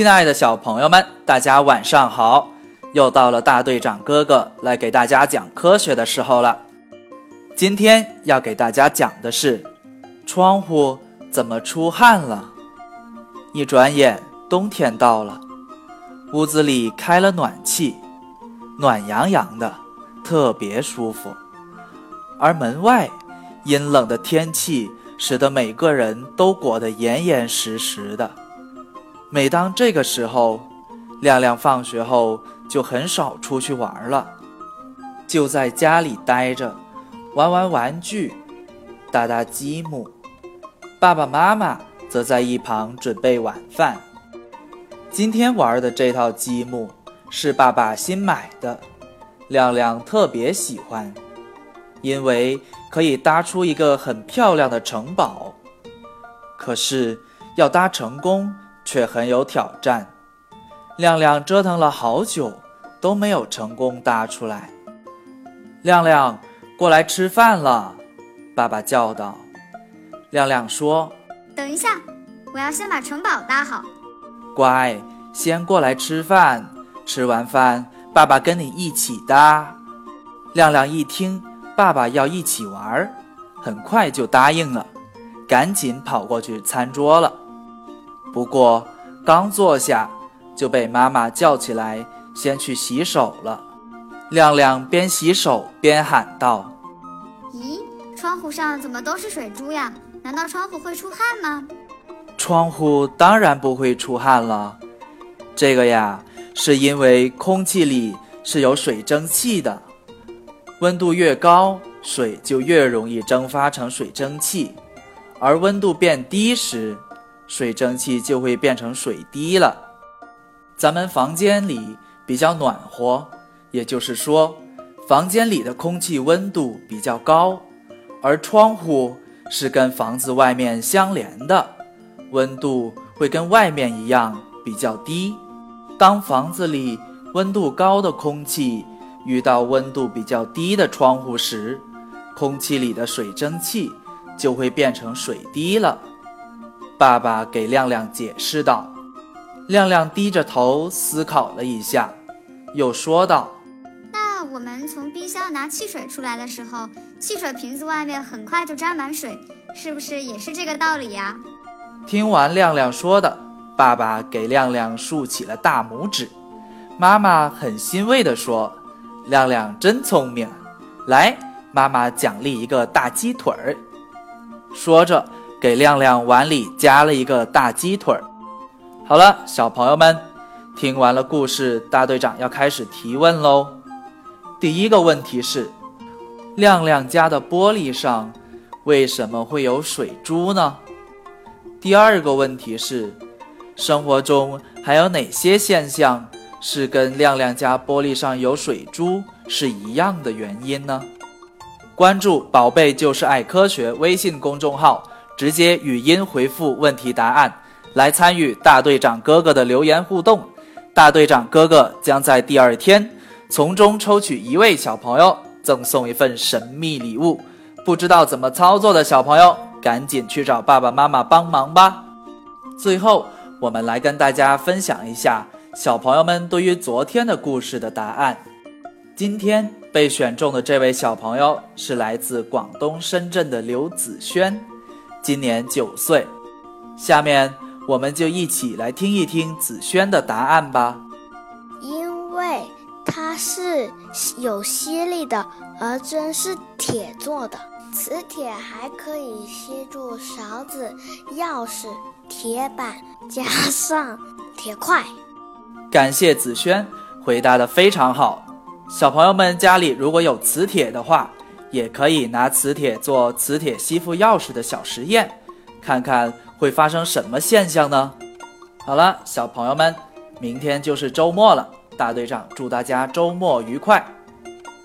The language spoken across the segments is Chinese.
亲爱的小朋友们，大家晚上好！又到了大队长哥哥来给大家讲科学的时候了。今天要给大家讲的是，窗户怎么出汗了？一转眼冬天到了，屋子里开了暖气，暖洋洋的，特别舒服。而门外阴冷的天气。使得每个人都裹得严严实实的。每当这个时候，亮亮放学后就很少出去玩了，就在家里待着，玩玩玩具，搭搭积木。爸爸妈妈则在一旁准备晚饭。今天玩的这套积木是爸爸新买的，亮亮特别喜欢。因为可以搭出一个很漂亮的城堡，可是要搭成功却很有挑战。亮亮折腾了好久都没有成功搭出来。亮亮，过来吃饭了，爸爸叫道。亮亮说：“等一下，我要先把城堡搭好。”乖，先过来吃饭，吃完饭爸爸跟你一起搭。亮亮一听。爸爸要一起玩，很快就答应了，赶紧跑过去餐桌了。不过刚坐下，就被妈妈叫起来，先去洗手了。亮亮边洗手边喊道：“咦，窗户上怎么都是水珠呀？难道窗户会出汗吗？”窗户当然不会出汗了，这个呀，是因为空气里是有水蒸气的。温度越高，水就越容易蒸发成水蒸气，而温度变低时，水蒸气就会变成水滴了。咱们房间里比较暖和，也就是说，房间里的空气温度比较高，而窗户是跟房子外面相连的，温度会跟外面一样比较低。当房子里温度高的空气。遇到温度比较低的窗户时，空气里的水蒸气就会变成水滴了。爸爸给亮亮解释道。亮亮低着头思考了一下，又说道：“那我们从冰箱拿汽水出来的时候，汽水瓶子外面很快就沾满水，是不是也是这个道理呀？”听完亮亮说的，爸爸给亮亮竖起了大拇指。妈妈很欣慰地说。亮亮真聪明，来，妈妈奖励一个大鸡腿儿。说着，给亮亮碗里夹了一个大鸡腿儿。好了，小朋友们，听完了故事，大队长要开始提问喽。第一个问题是，亮亮家的玻璃上为什么会有水珠呢？第二个问题是，生活中还有哪些现象？是跟亮亮家玻璃上有水珠是一样的原因呢？关注“宝贝就是爱科学”微信公众号，直接语音回复问题答案，来参与大队长哥哥的留言互动。大队长哥哥将在第二天从中抽取一位小朋友，赠送一份神秘礼物。不知道怎么操作的小朋友，赶紧去找爸爸妈妈帮忙吧。最后，我们来跟大家分享一下。小朋友们对于昨天的故事的答案，今天被选中的这位小朋友是来自广东深圳的刘子轩，今年九岁。下面我们就一起来听一听子轩的答案吧。因为它是有吸力的，而针是铁做的，磁铁还可以吸住勺子、钥匙、铁板，加上铁块。感谢子轩回答的非常好，小朋友们家里如果有磁铁的话，也可以拿磁铁做磁铁吸附钥匙的小实验，看看会发生什么现象呢？好了，小朋友们，明天就是周末了，大队长祝大家周末愉快。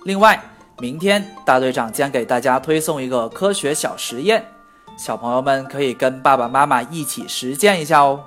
另外，明天大队长将给大家推送一个科学小实验，小朋友们可以跟爸爸妈妈一起实践一下哦。